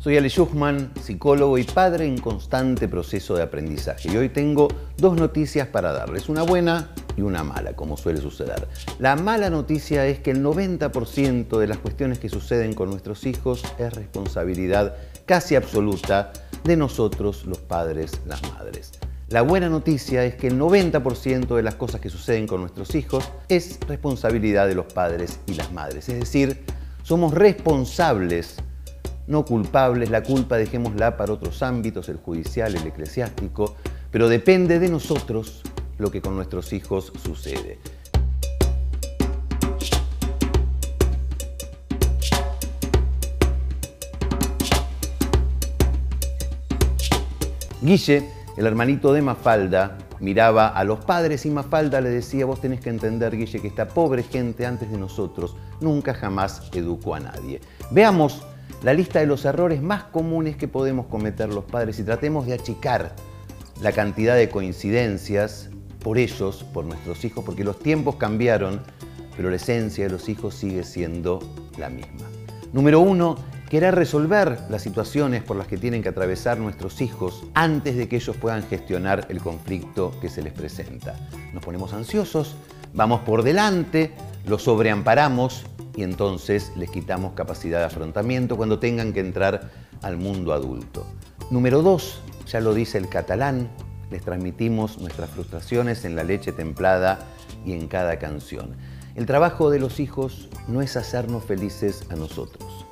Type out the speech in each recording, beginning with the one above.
Soy Ale Schuchman, psicólogo y padre en constante proceso de aprendizaje. Y hoy tengo dos noticias para darles, una buena y una mala, como suele suceder. La mala noticia es que el 90% de las cuestiones que suceden con nuestros hijos es responsabilidad casi absoluta de nosotros, los padres, las madres. La buena noticia es que el 90% de las cosas que suceden con nuestros hijos es responsabilidad de los padres y las madres. Es decir, somos responsables no culpables, la culpa dejémosla para otros ámbitos, el judicial, el eclesiástico, pero depende de nosotros lo que con nuestros hijos sucede. Guille, el hermanito de Mafalda, miraba a los padres y Mafalda le decía, vos tenés que entender, Guille, que esta pobre gente antes de nosotros nunca jamás educó a nadie. Veamos la lista de los errores más comunes que podemos cometer los padres y tratemos de achicar la cantidad de coincidencias por ellos, por nuestros hijos, porque los tiempos cambiaron, pero la esencia de los hijos sigue siendo la misma. Número uno, querer resolver las situaciones por las que tienen que atravesar nuestros hijos antes de que ellos puedan gestionar el conflicto que se les presenta. Nos ponemos ansiosos, vamos por delante, los sobreamparamos y entonces les quitamos capacidad de afrontamiento cuando tengan que entrar al mundo adulto. Número dos, ya lo dice el catalán, les transmitimos nuestras frustraciones en la leche templada y en cada canción. El trabajo de los hijos no es hacernos felices a nosotros.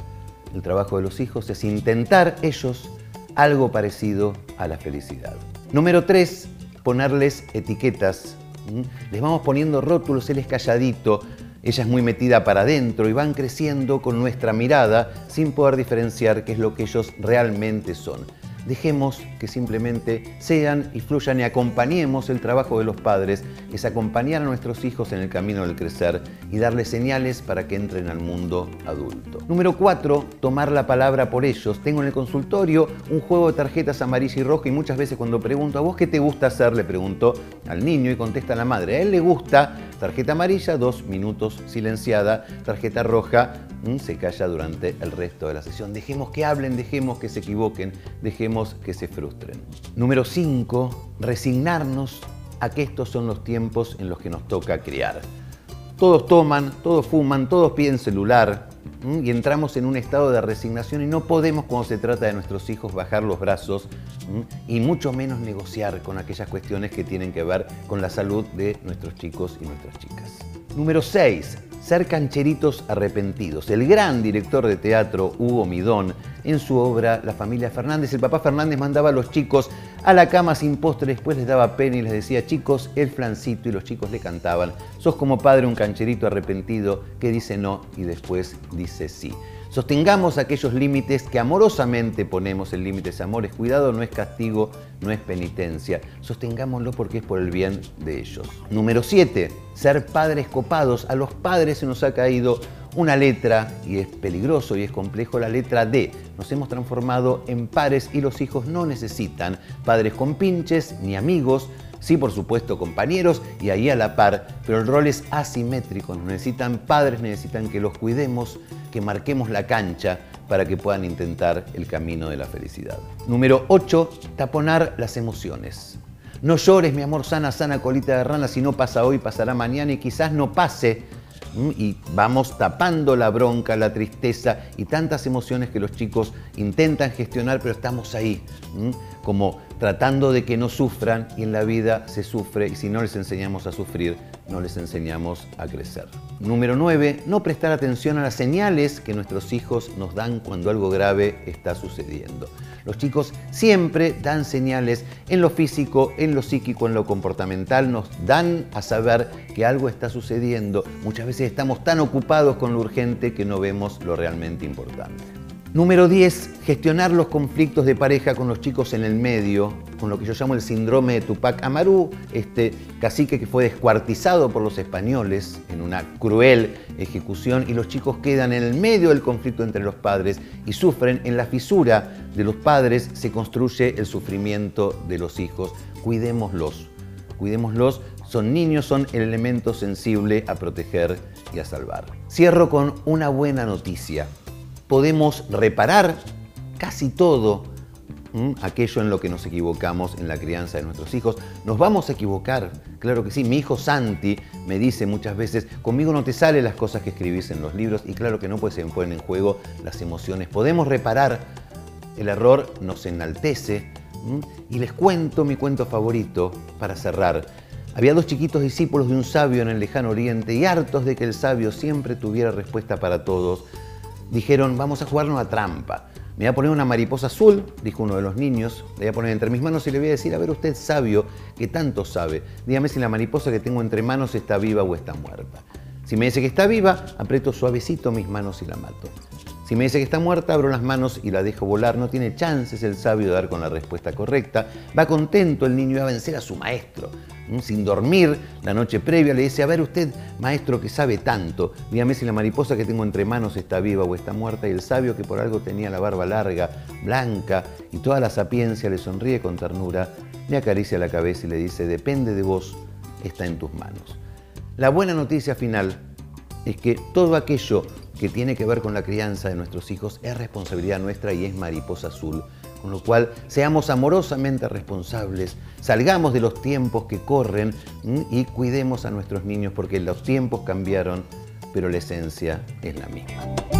El trabajo de los hijos es intentar ellos algo parecido a la felicidad. Número tres, ponerles etiquetas. Les vamos poniendo rótulos, él es calladito, ella es muy metida para adentro y van creciendo con nuestra mirada sin poder diferenciar qué es lo que ellos realmente son. Dejemos que simplemente sean y fluyan y acompañemos el trabajo de los padres, es acompañar a nuestros hijos en el camino del crecer y darles señales para que entren al mundo adulto. Número cuatro, tomar la palabra por ellos. Tengo en el consultorio un juego de tarjetas amarilla y roja y muchas veces cuando pregunto a vos qué te gusta hacer, le pregunto al niño y contesta la madre. A él le gusta tarjeta amarilla, dos minutos silenciada, tarjeta roja, mm, se calla durante el resto de la sesión. Dejemos que hablen, dejemos que se equivoquen, dejemos que se frustren. Número 5, resignarnos a que estos son los tiempos en los que nos toca criar. Todos toman, todos fuman, todos piden celular y entramos en un estado de resignación y no podemos cuando se trata de nuestros hijos bajar los brazos y mucho menos negociar con aquellas cuestiones que tienen que ver con la salud de nuestros chicos y nuestras chicas. Número 6 ser cancheritos arrepentidos. El gran director de teatro Hugo Midón, en su obra La familia Fernández, el papá Fernández mandaba a los chicos a la cama sin postre, después les daba pena y les decía, chicos, el flancito, y los chicos le cantaban, sos como padre un cancherito arrepentido que dice no y después dice sí. Sostengamos aquellos límites que amorosamente ponemos, el límite es amor, es cuidado, no es castigo, no es penitencia. Sostengámoslo porque es por el bien de ellos. Número 7. Ser padres copados. A los padres se nos ha caído una letra, y es peligroso y es complejo, la letra D. Nos hemos transformado en pares y los hijos no necesitan padres con pinches ni amigos, Sí, por supuesto, compañeros y ahí a la par, pero el rol es asimétrico. Necesitan padres, necesitan que los cuidemos, que marquemos la cancha para que puedan intentar el camino de la felicidad. Número 8, taponar las emociones. No llores, mi amor, sana, sana colita de rana, si no pasa hoy, pasará mañana y quizás no pase. Y vamos tapando la bronca, la tristeza y tantas emociones que los chicos intentan gestionar, pero estamos ahí, como tratando de que no sufran y en la vida se sufre y si no les enseñamos a sufrir, no les enseñamos a crecer. Número 9. No prestar atención a las señales que nuestros hijos nos dan cuando algo grave está sucediendo. Los chicos siempre dan señales en lo físico, en lo psíquico, en lo comportamental, nos dan a saber que algo está sucediendo. Muchas veces estamos tan ocupados con lo urgente que no vemos lo realmente importante. Número 10, gestionar los conflictos de pareja con los chicos en el medio, con lo que yo llamo el síndrome de Tupac Amaru, este cacique que fue descuartizado por los españoles en una cruel ejecución y los chicos quedan en el medio del conflicto entre los padres y sufren en la fisura de los padres se construye el sufrimiento de los hijos. Cuidémoslos, cuidémoslos, son niños, son el elemento sensible a proteger y a salvar. Cierro con una buena noticia podemos reparar casi todo aquello en lo que nos equivocamos en la crianza de nuestros hijos. Nos vamos a equivocar, claro que sí. Mi hijo Santi me dice muchas veces, conmigo no te salen las cosas que escribís en los libros y claro que no, pues se ponen en juego las emociones. Podemos reparar, el error nos enaltece y les cuento mi cuento favorito para cerrar. Había dos chiquitos discípulos de un sabio en el lejano oriente y hartos de que el sabio siempre tuviera respuesta para todos, dijeron, vamos a jugar una trampa. Me voy a poner una mariposa azul, dijo uno de los niños, le voy a poner entre mis manos y le voy a decir, a ver usted sabio, que tanto sabe, dígame si la mariposa que tengo entre manos está viva o está muerta. Si me dice que está viva, aprieto suavecito mis manos y la mato. Si me dice que está muerta, abro las manos y la dejo volar. No tiene chances el sabio de dar con la respuesta correcta. Va contento el niño a vencer a su maestro sin dormir la noche previa, le dice, a ver usted, maestro que sabe tanto, dígame si la mariposa que tengo entre manos está viva o está muerta, y el sabio que por algo tenía la barba larga, blanca, y toda la sapiencia le sonríe con ternura, le acaricia la cabeza y le dice, depende de vos, está en tus manos. La buena noticia final es que todo aquello que tiene que ver con la crianza de nuestros hijos es responsabilidad nuestra y es mariposa azul con lo cual, seamos amorosamente responsables, salgamos de los tiempos que corren y cuidemos a nuestros niños porque los tiempos cambiaron, pero la esencia es la misma.